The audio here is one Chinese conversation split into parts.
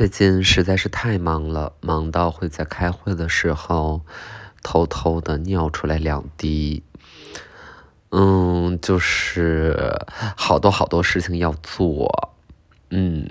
最近实在是太忙了，忙到会在开会的时候偷偷的尿出来两滴。嗯，就是好多好多事情要做。嗯，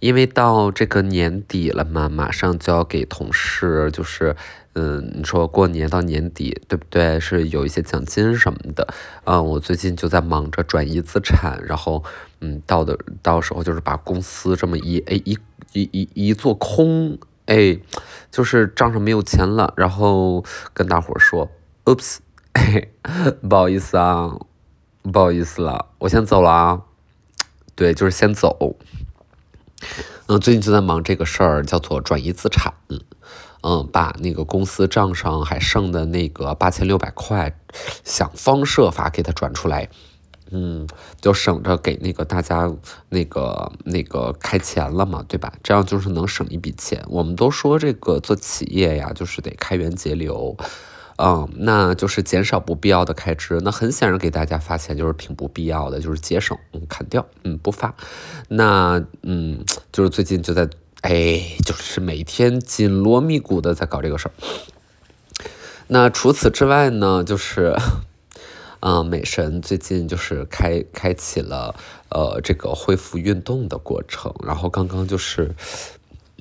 因为到这个年底了嘛，马上就要给同事，就是嗯，你说过年到年底，对不对？是有一些奖金什么的。嗯，我最近就在忙着转移资产，然后嗯，到的到时候就是把公司这么一哎一。一一一做空，哎，就是账上没有钱了，然后跟大伙儿说，oops，不好意思啊，不好意思了，我先走了啊，对，就是先走。嗯，最近就在忙这个事儿，叫做转移资产，嗯，把那个公司账上还剩的那个八千六百块，想方设法给它转出来。嗯，就省着给那个大家那个那个开钱了嘛，对吧？这样就是能省一笔钱。我们都说这个做企业呀，就是得开源节流，嗯，那就是减少不必要的开支。那很显然给大家发钱就是挺不必要的，就是节省，嗯，砍掉，嗯，不发。那嗯，就是最近就在哎，就是每天紧锣密鼓的在搞这个事儿。那除此之外呢，就是。嗯，美神最近就是开开启了呃这个恢复运动的过程，然后刚刚就是，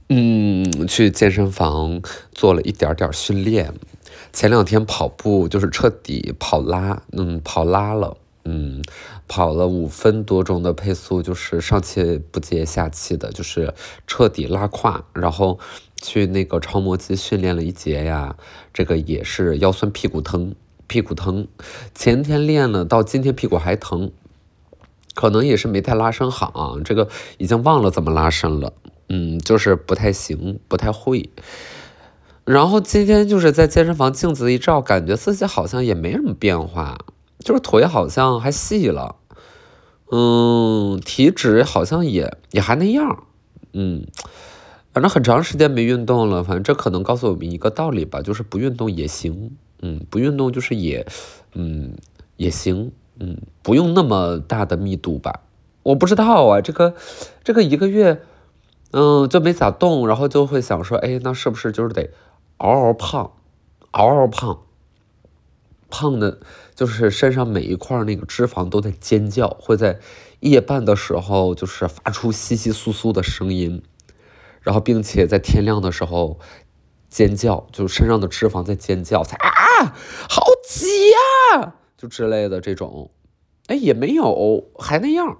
嗯，去健身房做了一点点训练，前两天跑步就是彻底跑拉，嗯，跑拉了，嗯，跑了五分多钟的配速，就是上气不接下气的，就是彻底拉胯，然后去那个超模机训练了一节呀，这个也是腰酸屁股疼。屁股疼，前天练了，到今天屁股还疼，可能也是没太拉伸好，啊这个已经忘了怎么拉伸了，嗯，就是不太行，不太会。然后今天就是在健身房镜子一照，感觉自己好像也没什么变化，就是腿好像还细了，嗯，体脂好像也也还那样，嗯，反正很长时间没运动了，反正这可能告诉我们一个道理吧，就是不运动也行。嗯，不运动就是也，嗯，也行，嗯，不用那么大的密度吧。我不知道啊，这个，这个一个月，嗯，就没咋动，然后就会想说，哎，那是不是就是得嗷嗷胖，嗷嗷胖，胖的，就是身上每一块那个脂肪都在尖叫，会在夜半的时候就是发出窸窸窣窣的声音，然后并且在天亮的时候。尖叫，就身上的脂肪在尖叫，才啊，好挤呀，就之类的这种，哎，也没有，还那样，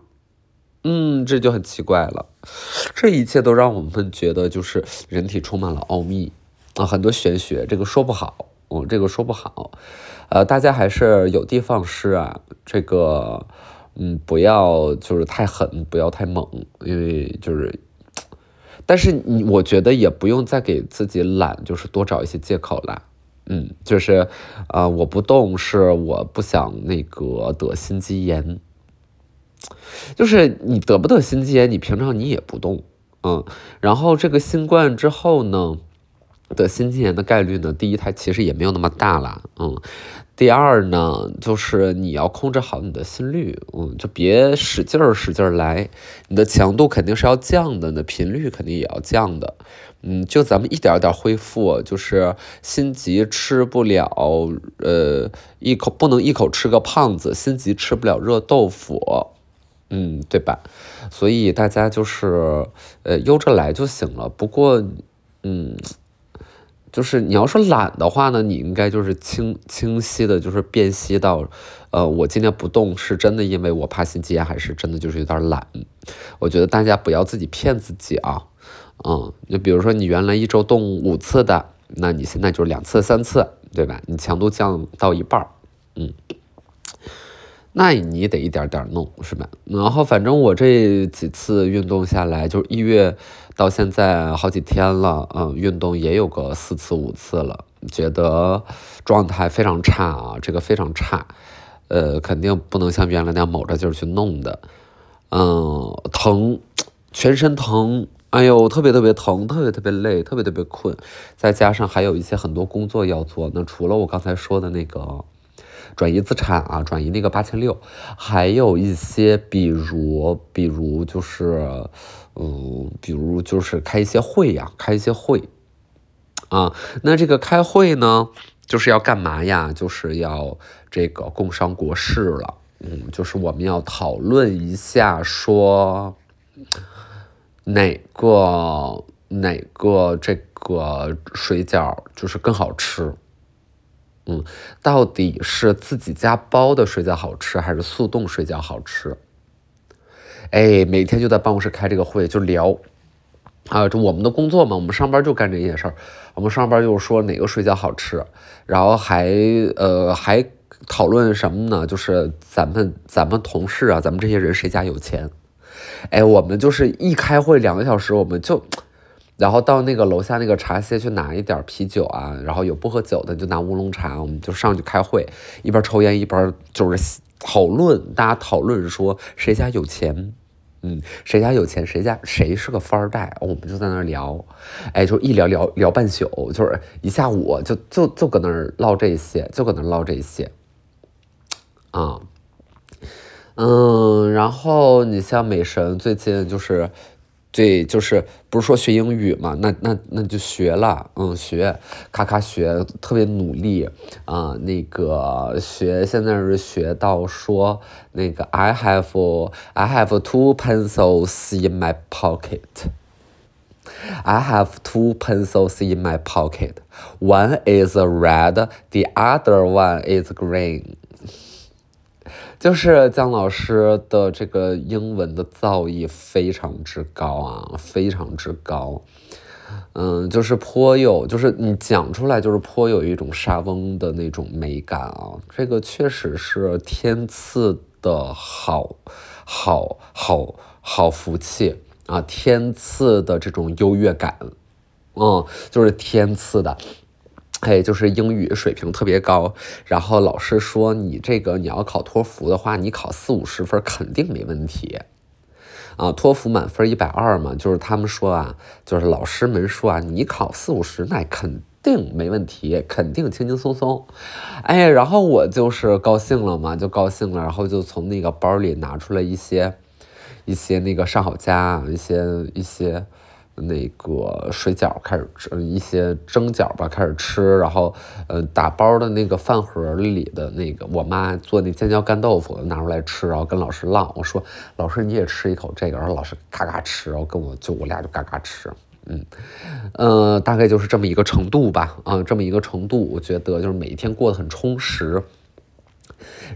嗯，这就很奇怪了。这一切都让我们觉得，就是人体充满了奥秘很多玄学，这个说不好，嗯，这个说不好，呃，大家还是有的放矢啊，这个，嗯，不要就是太狠，不要太猛，因为就是。但是你，我觉得也不用再给自己懒，就是多找一些借口了。嗯，就是，呃，我不动是我不想那个得心肌炎。就是你得不得心肌炎，你平常你也不动，嗯，然后这个新冠之后呢？得心肌炎的概率呢？第一，它其实也没有那么大了，嗯。第二呢，就是你要控制好你的心率，嗯，就别使劲儿使劲儿来，你的强度肯定是要降的，那频率肯定也要降的，嗯，就咱们一点点恢复，就是心急吃不了，呃，一口不能一口吃个胖子，心急吃不了热豆腐，嗯，对吧？所以大家就是呃悠着来就行了。不过，嗯。就是你要说懒的话呢，你应该就是清清晰的，就是辨析到，呃，我今天不动是真的因为我怕心肌炎，还是真的就是有点懒？我觉得大家不要自己骗自己啊，嗯，就比如说你原来一周动五次的，那你现在就是两次、三次，对吧？你强度降到一半儿，嗯。那你得一点点弄，是吧？然后反正我这几次运动下来，就是一月到现在好几天了，嗯，运动也有个四次五次了，觉得状态非常差啊，这个非常差，呃，肯定不能像原来那样卯着劲儿去弄的，嗯，疼，全身疼，哎呦，特别特别疼，特别特别累，特别特别困，再加上还有一些很多工作要做，那除了我刚才说的那个。转移资产啊，转移那个八千六，还有一些，比如，比如就是，嗯，比如就是开一些会呀，开一些会，啊，那这个开会呢，就是要干嘛呀？就是要这个共商国事了，嗯，就是我们要讨论一下说哪个哪个这个水饺就是更好吃。嗯，到底是自己家包的水饺好吃，还是速冻水饺好吃？哎，每天就在办公室开这个会，就聊啊，这我们的工作嘛，我们上班就干这些事儿。我们上班就是说哪个水饺好吃，然后还呃还讨论什么呢？就是咱们咱们同事啊，咱们这些人谁家有钱？哎，我们就是一开会两个小时，我们就。然后到那个楼下那个茶歇去拿一点啤酒啊，然后有不喝酒的就拿乌龙茶，我们就上去开会，一边抽烟一边就是讨论，大家讨论说谁家有钱，嗯，谁家有钱，谁家谁是个富二代，我们就在那儿聊，哎，就一聊聊聊半宿，就是一下午就就就搁那儿唠这些，就搁那儿唠这些，啊，嗯，然后你像美神最近就是。对，就是不是说学英语嘛？那那那就学了，嗯，学，咔咔学，特别努力啊。那个学现在是学到说那个 I have I have two pencils in my pocket. I have two pencils in my pocket. One is red, the other one is green. 就是姜老师的这个英文的造诣非常之高啊，非常之高，嗯，就是颇有，就是你讲出来就是颇有一种沙翁的那种美感啊，这个确实是天赐的好，好，好，好福气啊，天赐的这种优越感，嗯，就是天赐的。哎，就是英语水平特别高，然后老师说你这个你要考托福的话，你考四五十分肯定没问题，啊，托福满分一百二嘛，就是他们说啊，就是老师们说啊，你考四五十那肯定没问题，肯定轻轻松松，哎，然后我就是高兴了嘛，就高兴了，然后就从那个包里拿出来一些一些那个上好佳，一些一些。那个水饺开始吃，一些蒸饺吧开始吃，然后，呃，打包的那个饭盒里的那个我妈做那尖椒干豆腐拿出来吃，然后跟老师唠，我说老师你也吃一口这个，然后老师嘎嘎吃，然后跟我就我俩就嘎嘎吃，嗯，呃，大概就是这么一个程度吧，啊，这么一个程度，我觉得就是每一天过得很充实。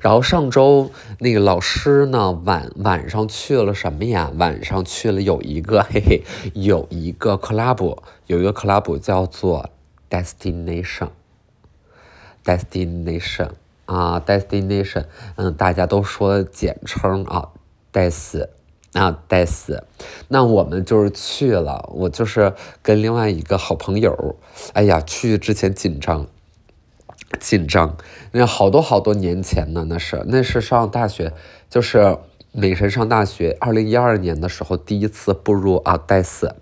然后上周那个老师呢，晚晚上去了什么呀？晚上去了有一个嘿嘿，有一个 club，有一个 club 叫做 destination，destination 啊，destination，嗯，大家都说简称啊，des 啊，des。那我们就是去了，我就是跟另外一个好朋友，哎呀，去之前紧张。紧张，那好多好多年前呢，那是那是上大学，就是美神上大学，二零一二年的时候第一次步入啊戴斯，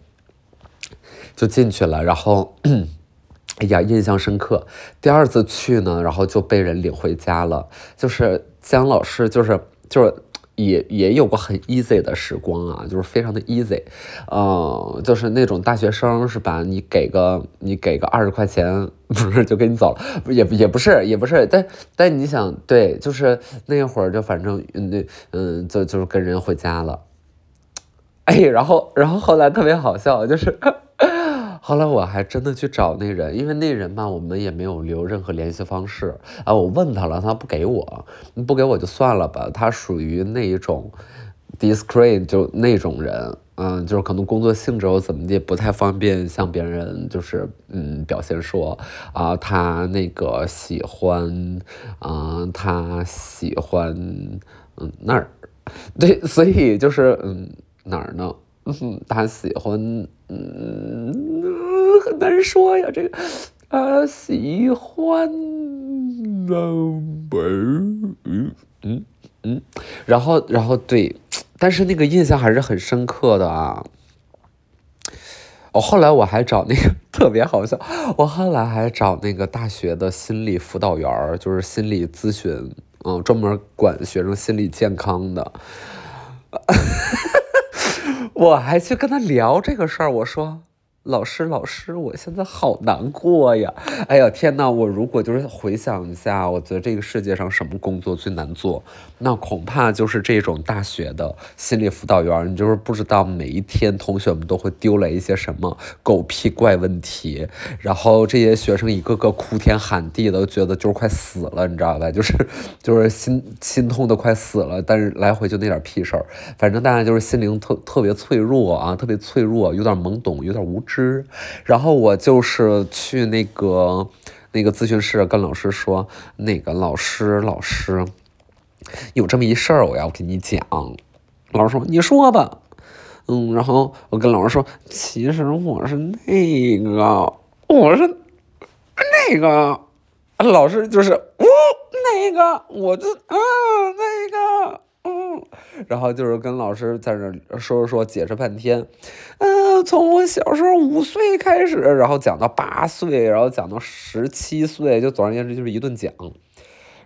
就进去了，然后，哎呀，印象深刻。第二次去呢，然后就被人领回家了，就是姜老师，就是就是。也也有过很 easy 的时光啊，就是非常的 easy，嗯，就是那种大学生是吧？你给个你给个二十块钱，不是就给你走了？也也不是也不是，但但你想，对，就是那会儿就反正那嗯，就就是跟人回家了，哎，然后然后后来特别好笑，就是。后来我还真的去找那人，因为那人吧，我们也没有留任何联系方式啊。我问他了，他不给我，不给我就算了吧。他属于那一种 discreet，就那种人，嗯，就是可能工作性质或怎么的不太方便向别人就是嗯表现说啊，他那个喜欢啊，他喜欢嗯那儿，对，所以就是嗯哪儿呢？嗯，他喜欢嗯。很难说呀，这个啊，喜欢嗯嗯嗯，然后然后对，但是那个印象还是很深刻的啊。我后来我还找那个 特别好笑，我后来还找那个大学的心理辅导员就是心理咨询，嗯，专门管学生心理健康的。我还去跟他聊这个事儿，我说。老师，老师，我现在好难过呀！哎呀，天呐，我如果就是回想一下，我觉得这个世界上什么工作最难做，那恐怕就是这种大学的心理辅导员。你就是不知道每一天同学们都会丢来一些什么狗屁怪问题，然后这些学生一个个哭天喊地的，觉得就是快死了，你知道吧？就是就是心心痛的快死了，但是来回就那点屁事儿，反正大家就是心灵特特别脆弱啊，特别脆弱，有点懵懂，有点无知。师，然后我就是去那个那个咨询室跟老师说，那个老师老师，有这么一事儿，我要跟你讲。老师说你说吧，嗯，然后我跟老师说，其实我是那个，我是那个，老师就是我那个，我就啊那个。然后就是跟老师在那说说说，解释半天。嗯，从我小时候五岁开始，然后讲到八岁，然后讲到十七岁，就总而言之就是一顿讲。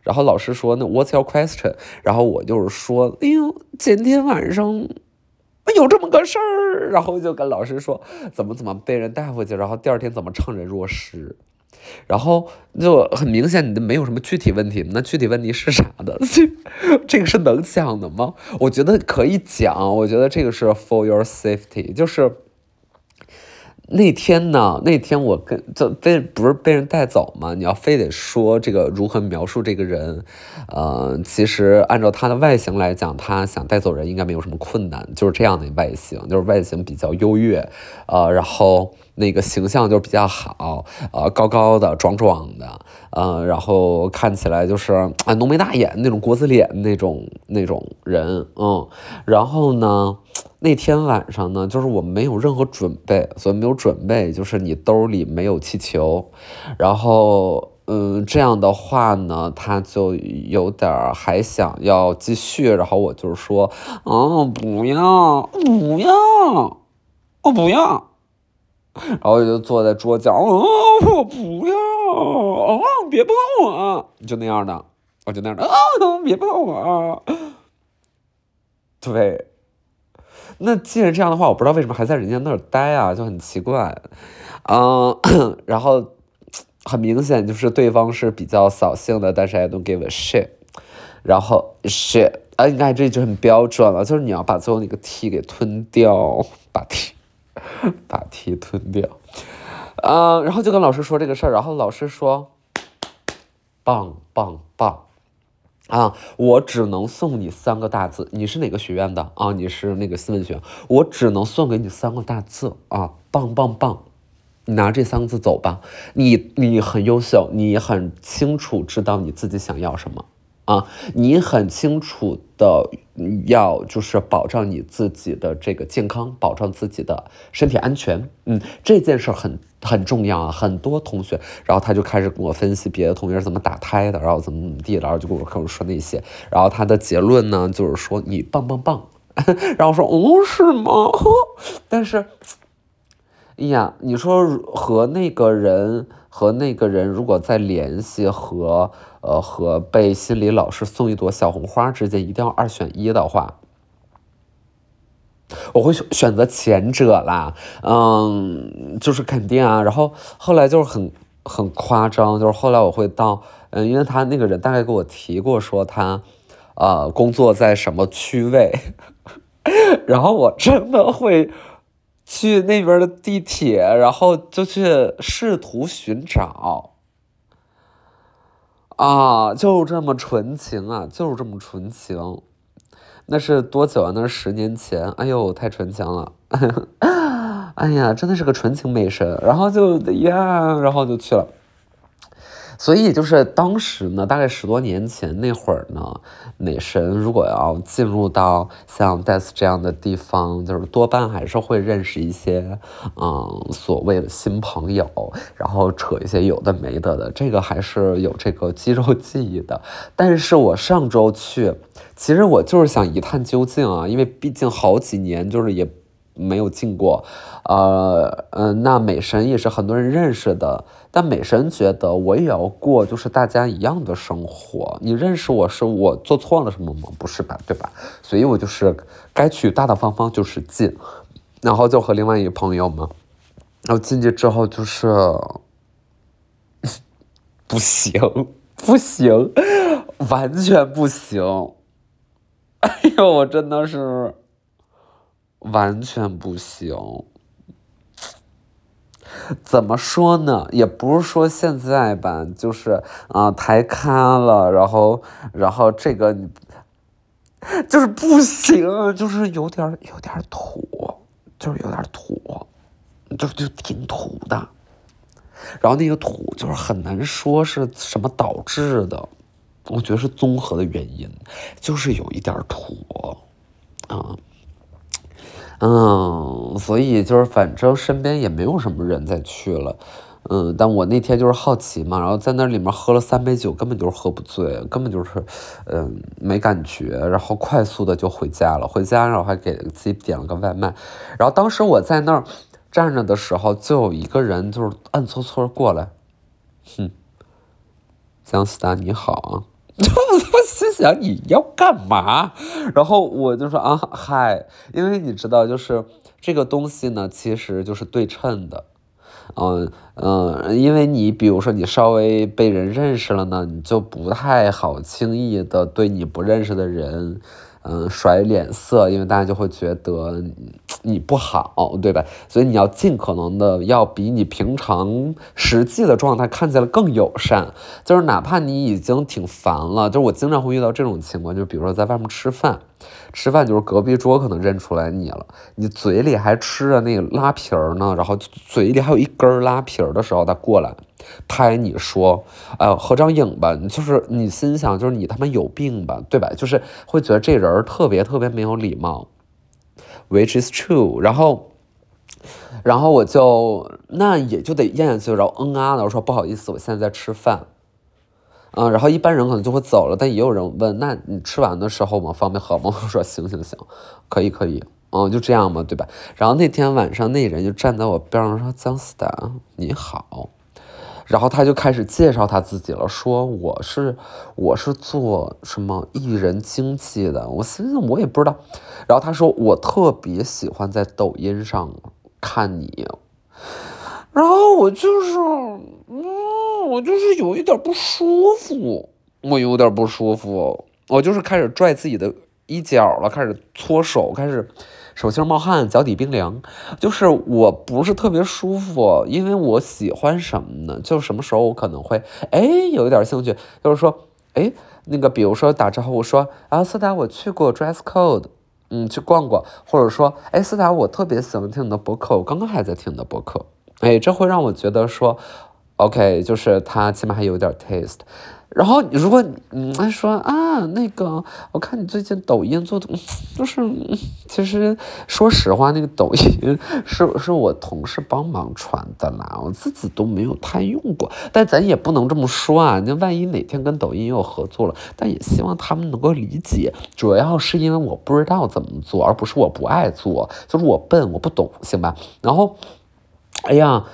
然后老师说：“那 What's your question？” 然后我就是说：“哎呦，今天晚上有这么个事儿。”然后就跟老师说怎么怎么被人带回去，然后第二天怎么怅然若失。然后就很明显，你的没有什么具体问题。那具体问题是啥的？这这个是能讲的吗？我觉得可以讲。我觉得这个是 for your safety，就是。那天呢？那天我跟就被不是被人带走吗？你要非得说这个如何描述这个人，呃，其实按照他的外形来讲，他想带走人应该没有什么困难，就是这样的外形，就是外形比较优越，呃，然后那个形象就比较好，呃，高高的、壮壮的，嗯，然后看起来就是啊浓眉大眼那种国字脸那种那种人，嗯，然后呢？那天晚上呢，就是我没有任何准备，所以没有准备，就是你兜里没有气球，然后，嗯，这样的话呢，他就有点还想要继续，然后我就是说，嗯，不要，不要，我不要，然后我就坐在桌角，哦，我不要，哦，别碰我，就那样的，我就那样的，啊，别碰我，对。那既然这样的话，我不知道为什么还在人家那儿待啊，就很奇怪，嗯，然后很明显就是对方是比较扫兴的，但是 I don't give a shit，然后 shit，啊，你看这就很标准了，就是你要把最后那个 t 给吞掉，把 t 把题吞掉，嗯，然后就跟老师说这个事儿，然后老师说，棒棒棒。啊，我只能送你三个大字。你是哪个学院的啊？你是那个新闻学院，我只能送给你三个大字啊，棒棒棒！你拿这三个字走吧。你你很优秀，你很清楚知道你自己想要什么。啊，你很清楚的要就是保障你自己的这个健康，保障自己的身体安全。嗯，这件事很很重要啊。很多同学，然后他就开始跟我分析别的同学怎么打胎的，然后怎么怎么地，然后就跟我跟我说那些。然后他的结论呢，就是说你棒棒棒。然后说哦，是吗？但是，哎呀，你说和那个人。和那个人如果再联系，和呃和被心理老师送一朵小红花之间，一定要二选一的话，我会选择前者啦。嗯，就是肯定啊。然后后来就是很很夸张，就是后来我会到，嗯，因为他那个人大概给我提过说他，呃，工作在什么区位，然后我真的会。去那边的地铁，然后就去试图寻找，啊，就这么纯情啊，就是这么纯情。那是多久啊？那是十年前。哎呦，太纯情了！哎呀，真的是个纯情美神。然后就呀，然后就去了。所以就是当时呢，大概十多年前那会儿呢，美神如果要进入到像 Death 这样的地方，就是多半还是会认识一些，嗯，所谓的新朋友，然后扯一些有的没的的，这个还是有这个肌肉记忆的。但是我上周去，其实我就是想一探究竟啊，因为毕竟好几年就是也。没有进过，呃，嗯，那美神也是很多人认识的，但美神觉得我也要过，就是大家一样的生活。你认识我是我做错了什么吗？不是吧，对吧？所以我就是该去大大方方就是进，然后就和另外一个朋友嘛，然后进去之后就是 不行，不行，完全不行。哎呦，我真的是完全不行。怎么说呢？也不是说现在吧，就是啊，太咖了，然后，然后这个就是不行，就是有点有点土，就是有点土，就就挺土的。然后那个土就是很难说是什么导致的，我觉得是综合的原因，就是有一点土，啊。嗯，所以就是反正身边也没有什么人再去了，嗯，但我那天就是好奇嘛，然后在那里面喝了三杯酒，根本就是喝不醉，根本就是，嗯，没感觉，然后快速的就回家了。回家然后还给自己点了个外卖，然后当时我在那儿站着的时候，就有一个人就是暗搓搓过来，哼，姜思达你好啊。我心想你要干嘛？然后我就说啊嗨，因为你知道，就是这个东西呢，其实就是对称的，嗯嗯，因为你比如说你稍微被人认识了呢，你就不太好轻易的对你不认识的人。嗯，甩脸色，因为大家就会觉得你不好，对吧？所以你要尽可能的要比你平常实际的状态看起来更友善，就是哪怕你已经挺烦了，就是我经常会遇到这种情况，就比如说在外面吃饭。吃饭就是隔壁桌可能认出来你了，你嘴里还吃着那个拉皮儿呢，然后嘴里还有一根拉皮儿的时候，他过来拍你说，呃，合张影吧，就是你心想就是你他妈有病吧，对吧？就是会觉得这人特别特别没有礼貌，which is true。然后，然后我就那也就得咽下去，然后嗯啊的我说不好意思，我现在在吃饭。嗯，然后一般人可能就会走了，但也有人问，那你吃完的时候吗？方便喝吗？我说行行行，可以可以，嗯，就这样嘛，对吧？然后那天晚上那人就站在我边上说：“姜思达，你好。”然后他就开始介绍他自己了，说我是我是做什么艺人经纪的。我心想我也不知道。然后他说我特别喜欢在抖音上看你。然后我就是，嗯，我就是有一点不舒服，我有点不舒服，我就是开始拽自己的衣角了，开始搓手，开始手心冒汗，脚底冰凉，就是我不是特别舒服，因为我喜欢什么呢？就什么时候我可能会，哎，有一点兴趣，就是说，哎，那个比如说打招呼说，啊，斯达，我去过 Dress Code，嗯，去逛逛，或者说，哎，斯达，我特别喜欢听你的博客，我刚刚还在听你的博客。哎，这会让我觉得说，OK，就是他起码还有点 taste。然后如果嗯说啊，那个我看你最近抖音做的，就是 其实说实话，那个抖音是 是我同事帮忙传的啦，我自己都没有太用过。但咱也不能这么说啊，那万一哪天跟抖音有合作了，但也希望他们能够理解，主要是因为我不知道怎么做，而不是我不爱做，就是我笨，我不懂，行吧？然后。哎呀，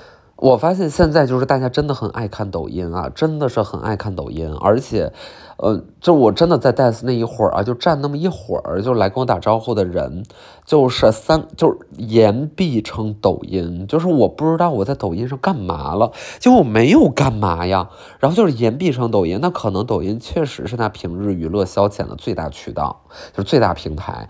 我发现现在就是大家真的很爱看抖音啊，真的是很爱看抖音，而且，呃，就我真的在戴斯那一会儿啊，就站那么一会儿，就来跟我打招呼的人，就是三，就是言必称抖音，就是我不知道我在抖音上干嘛了，就我没有干嘛呀，然后就是言必称抖音，那可能抖音确实是他平日娱乐消遣的最大渠道，就是最大平台。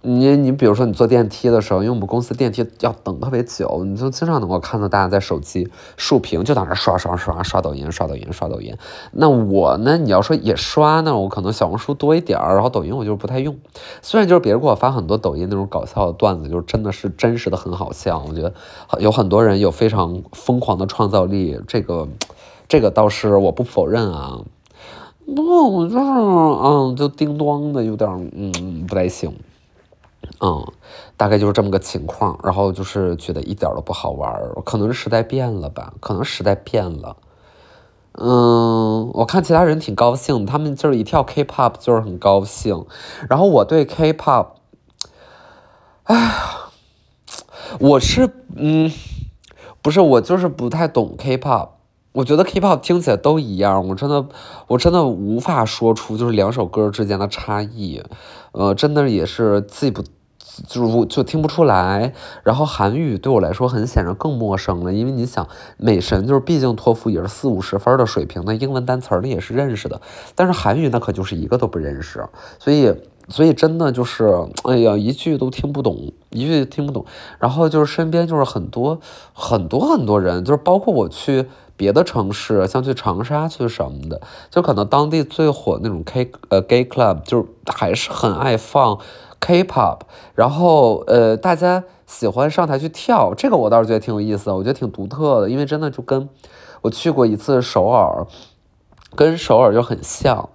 你你比如说你坐电梯的时候，因为我们公司电梯要等特别久，你就经常能够看到大家在手机竖屏，就在那刷刷刷刷抖音，刷抖音，刷抖音。那我呢，你要说也刷呢，我可能小红书多一点儿，然后抖音我就是不太用。虽然就是别人给我发很多抖音那种搞笑的段子，就是真的是真实的很好笑。我觉得有很多人有非常疯狂的创造力，这个这个倒是我不否认啊。不过我就是嗯，就叮咣的有点嗯不太行。嗯，大概就是这么个情况，然后就是觉得一点都不好玩，可能是时代变了吧，可能时代变了。嗯，我看其他人挺高兴，他们就是一跳 K-pop 就是很高兴，然后我对 K-pop，哎呀，我是嗯，不是我就是不太懂 K-pop，我觉得 K-pop 听起来都一样，我真的我真的无法说出就是两首歌之间的差异，呃，真的也是记不。就是就听不出来。然后韩语对我来说很显然更陌生了，因为你想，美神就是毕竟托福也是四五十分的水平，那英文单词儿也是认识的，但是韩语那可就是一个都不认识，所以。所以真的就是，哎呀，一句都听不懂，一句听不懂。然后就是身边就是很多很多很多人，就是包括我去别的城市，像去长沙去什么的，就可能当地最火那种 K 呃 gay club，就是还是很爱放 K-pop，然后呃大家喜欢上台去跳，这个我倒是觉得挺有意思，我觉得挺独特的，因为真的就跟我去过一次首尔，跟首尔就很像。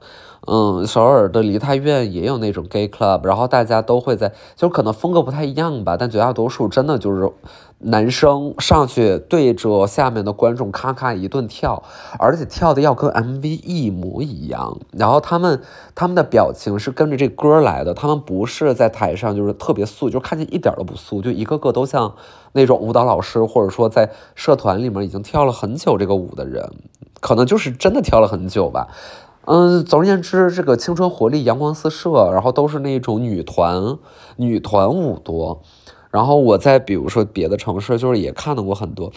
嗯，首尔的梨泰院也有那种 gay club，然后大家都会在，就可能风格不太一样吧，但绝大多数真的就是男生上去对着下面的观众咔咔一顿跳，而且跳的要跟 MV 一模一样，然后他们他们的表情是跟着这歌来的，他们不是在台上就是特别素，就看见一点都不素，就一个个都像那种舞蹈老师，或者说在社团里面已经跳了很久这个舞的人，可能就是真的跳了很久吧。嗯，总而言之，这个青春活力、阳光四射，然后都是那种女团，女团舞多。然后我在比如说别的城市，就是也看到过很多，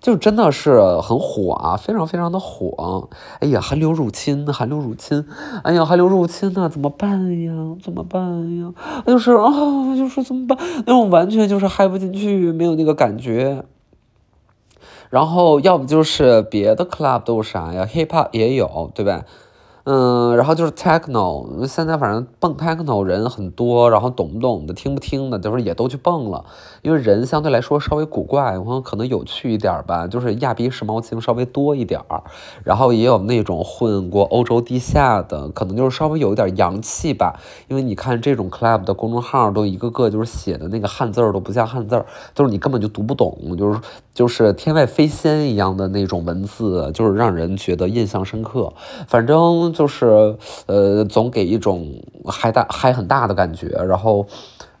就真的是很火啊，非常非常的火。哎呀，韩流入侵，韩流入侵，哎呀，韩流入侵呐，怎么办呀？怎么办呀？就是啊，就是怎么办？那种完全就是嗨不进去，没有那个感觉。然后要不就是别的 club 都有啥呀？hip hop 也有，对吧？嗯，然后就是 techno，现在反正蹦 techno 人很多，然后懂不懂的、听不听的，就是也都去蹦了。因为人相对来说稍微古怪，然后可能有趣一点吧，就是亚逼时髦精稍微多一点儿。然后也有那种混过欧洲地下的，可能就是稍微有一点洋气吧。因为你看这种 club 的公众号都一个个就是写的那个汉字儿都不像汉字儿，就是你根本就读不懂，就是就是天外飞仙一样的那种文字，就是让人觉得印象深刻。反正。就是，呃，总给一种嗨大嗨很大的感觉，然后，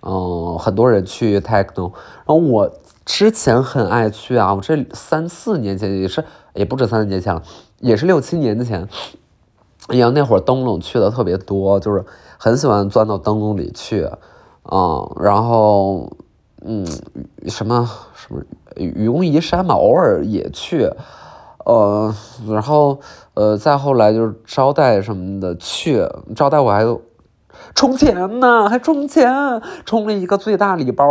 嗯，很多人去 techno，然后我之前很爱去啊，我这三四年前也是，也不止三四年前了，也是六七年前，哎呀，那会儿灯笼去的特别多，就是很喜欢钻到灯笼里去，嗯，然后，嗯，什么什么愚公移山嘛，偶尔也去。呃，然后呃，再后来就是招待什么的去招待，我还充钱呢，还充钱，充了一个最大礼包，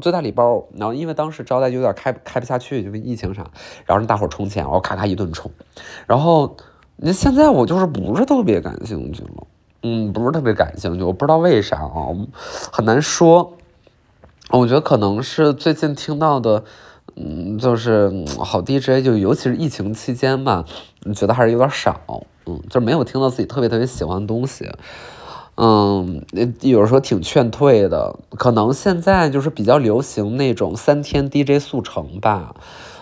最大礼包。然后因为当时招待有点开开不下去，因为疫情啥，然后让大伙充钱，我咔咔一顿充。然后那现在我就是不是特别感兴趣了，嗯，不是特别感兴趣，我不知道为啥啊，很难说。我觉得可能是最近听到的。嗯，就是好 DJ，就尤其是疫情期间吧，觉得还是有点少，嗯，就没有听到自己特别特别喜欢的东西，嗯，有时候挺劝退的，可能现在就是比较流行那种三天 DJ 速成吧。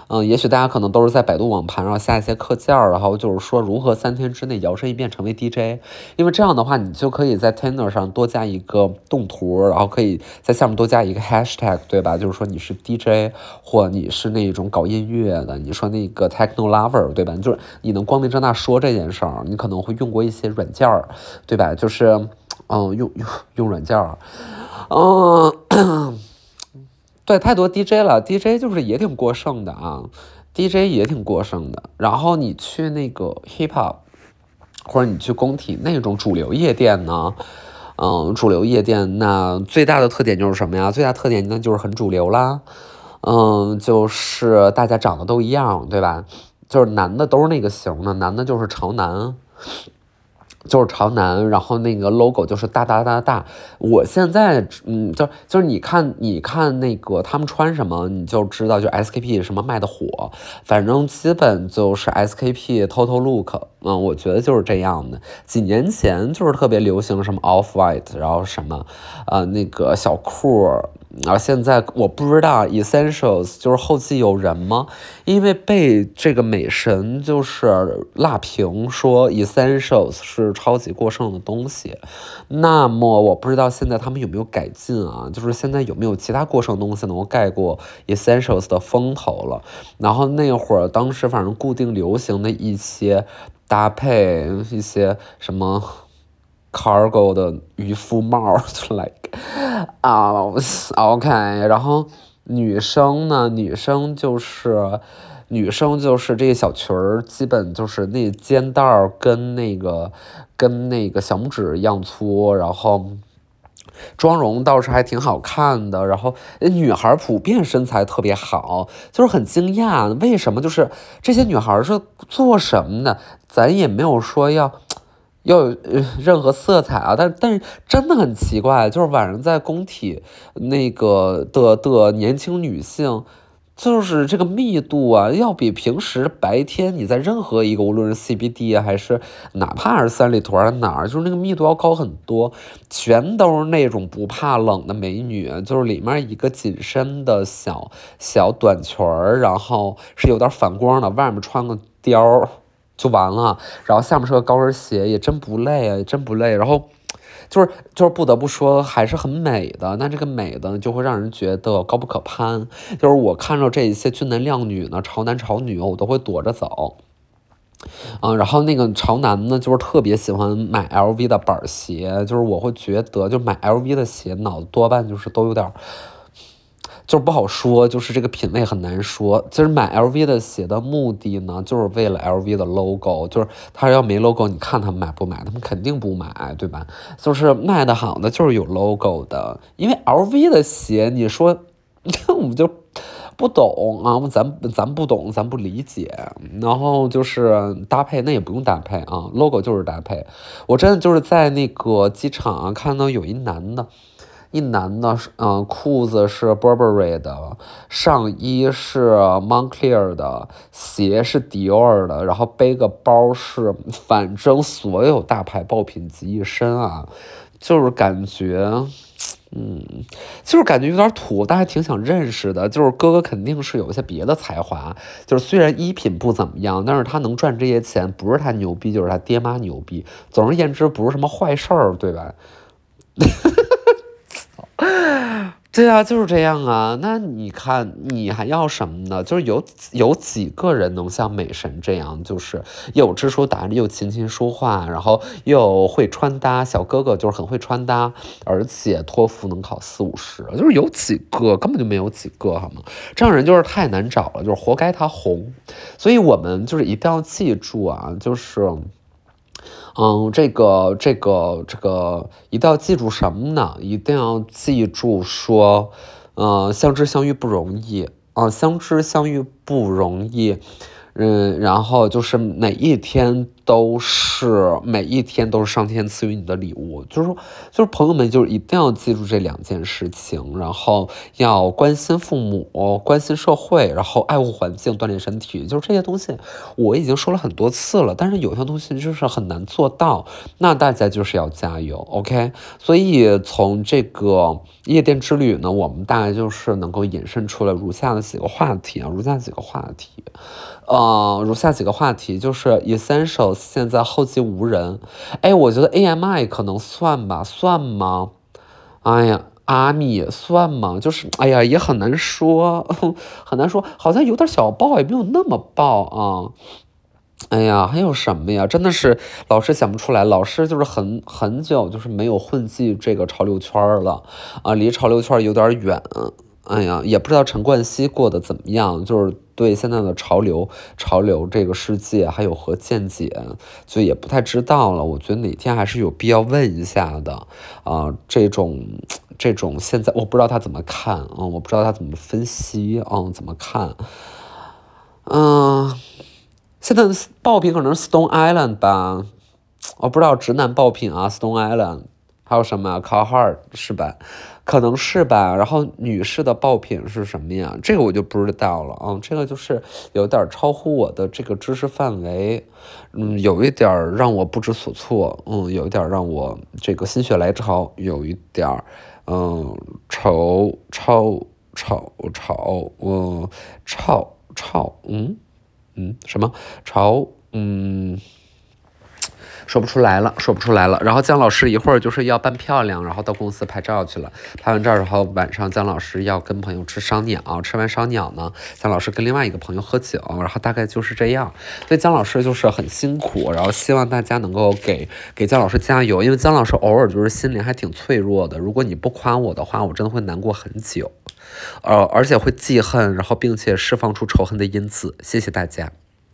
嗯，也许大家可能都是在百度网盘上下一些课件，然后就是说如何三天之内摇身一变成为 DJ，因为这样的话，你就可以在 Tinder 上多加一个动图，然后可以在下面多加一个 Hashtag，对吧？就是说你是 DJ 或你是那种搞音乐的，你说那个 Techno Lover，对吧？就是你能光明正大说这件事儿，你可能会用过一些软件儿，对吧？就是，嗯，用用用软件儿，嗯。对，太多 DJ 了，DJ 就是也挺过剩的啊，DJ 也挺过剩的。然后你去那个 hip hop，或者你去工体那种主流夜店呢，嗯，主流夜店那最大的特点就是什么呀？最大特点那就是很主流啦，嗯，就是大家长得都一样，对吧？就是男的都是那个型的，男的就是潮男。就是朝南，然后那个 logo 就是大大大大。我现在，嗯，就就是你看，你看那个他们穿什么，你就知道，就 SKP 什么卖的火。反正基本就是 SKP Total Look，嗯，我觉得就是这样的。几年前就是特别流行什么 Off White，然后什么，呃，那个小裤。啊，现在我不知道 Essentials 就是后继有人吗？因为被这个美神就是辣评说 Essentials 是超级过剩的东西，那么我不知道现在他们有没有改进啊？就是现在有没有其他过剩东西能够盖过 Essentials 的风头了？然后那会儿当时反正固定流行的一些搭配，一些什么。Cargo 的渔夫帽，就 like 啊，OK，然后女生呢，女生就是女生就是这个小裙儿，基本就是那肩带儿跟那个跟那个小拇指一样粗，然后。妆容倒是还挺好看的，然后女孩普遍身材特别好，就是很惊讶，为什么就是这些女孩是做什么的？咱也没有说要要有任何色彩啊，但但是真的很奇怪，就是晚上在工体那个的的年轻女性。就是这个密度啊，要比平时白天你在任何一个，无论是 CBD 啊，还是哪怕是三里屯哪儿，就是那个密度要高很多。全都是那种不怕冷的美女，就是里面一个紧身的小小短裙儿，然后是有点反光的，外面穿个貂就完了，然后下面是个高跟鞋，也真不累啊，真不累。然后。就是就是不得不说还是很美的，那这个美的就会让人觉得高不可攀。就是我看着这一些俊男靓女呢，潮男潮女，我都会躲着走。嗯，然后那个潮男呢，就是特别喜欢买 LV 的板鞋，就是我会觉得，就买 LV 的鞋，脑子多半就是都有点。就是不好说，就是这个品味很难说。其实买 LV 的鞋的目的呢，就是为了 LV 的 logo。就是他要没 logo，你看他们买不买？他们肯定不买，对吧？就是卖的好的就是有 logo 的，因为 LV 的鞋，你说那我们就不懂啊，咱咱不懂，咱不理解。然后就是搭配，那也不用搭配啊，logo 就是搭配。我真的就是在那个机场啊，看到有一男的。一男的，嗯，裤子是 Burberry 的，上衣是 Moncler 的，鞋是 Dior 的，然后背个包是，反正所有大牌爆品集一身啊，就是感觉，嗯，就是感觉有点土，但还挺想认识的。就是哥哥肯定是有一些别的才华，就是虽然衣品不怎么样，但是他能赚这些钱，不是他牛逼，就是他爹妈牛逼。总而言之，不是什么坏事儿，对吧？对啊，就是这样啊。那你看，你还要什么呢？就是有有几个人能像美神这样，就是又知书达理，又琴棋书画，然后又会穿搭。小哥哥就是很会穿搭，而且托福能考四五十，就是有几个，根本就没有几个，好吗？这样人就是太难找了，就是活该他红。所以我们就是一定要记住啊，就是。嗯，这个这个这个一定要记住什么呢？一定要记住说，呃，相知相遇不容易啊，相知相遇不容易。嗯，然后就是每一天都是每一天都是上天赐予你的礼物，就是说，就是朋友们就是一定要记住这两件事情，然后要关心父母，关心社会，然后爱护环境，锻炼身体，就是这些东西我已经说了很多次了，但是有些东西就是很难做到，那大家就是要加油，OK？所以从这个夜店之旅呢，我们大概就是能够引申出来如下的几个话题啊，如下几个话题。呃，如下几个话题，就是 essential 现在后继无人，哎，我觉得 AMI 可能算吧，算吗？哎呀，阿米算吗？就是，哎呀，也很难说，很难说，好像有点小爆，也没有那么爆啊。哎呀，还有什么呀？真的是老师想不出来，老师就是很很久就是没有混迹这个潮流圈了啊，离潮流圈有点远。哎呀，也不知道陈冠希过得怎么样，就是对现在的潮流、潮流这个世界还有何见解，就也不太知道了。我觉得哪天还是有必要问一下的啊。这种这种现在我不知道他怎么看啊，我不知道他怎么分析啊，怎么看？嗯，现在的爆品可能是 Stone Island 吧，我不知道直男爆品啊，Stone Island。还有什么 c a r h a r t 是吧？可能是吧。然后女士的爆品是什么呀？这个我就不知道了啊。这个就是有点超乎我的这个知识范围，嗯，有一点让我不知所措，嗯，有一点让我这个心血来潮，有一点儿嗯，潮潮潮潮，嗯，超超，嗯嗯，什么潮？嗯。说不出来了，说不出来了。然后姜老师一会儿就是要扮漂亮，然后到公司拍照去了。拍完照，然后晚上姜老师要跟朋友吃烧鸟，吃完烧鸟呢，姜老师跟另外一个朋友喝酒，然后大概就是这样。所以姜老师就是很辛苦，然后希望大家能够给给姜老师加油，因为姜老师偶尔就是心灵还挺脆弱的。如果你不夸我的话，我真的会难过很久，呃，而且会记恨，然后并且释放出仇恨的因子。谢谢大家。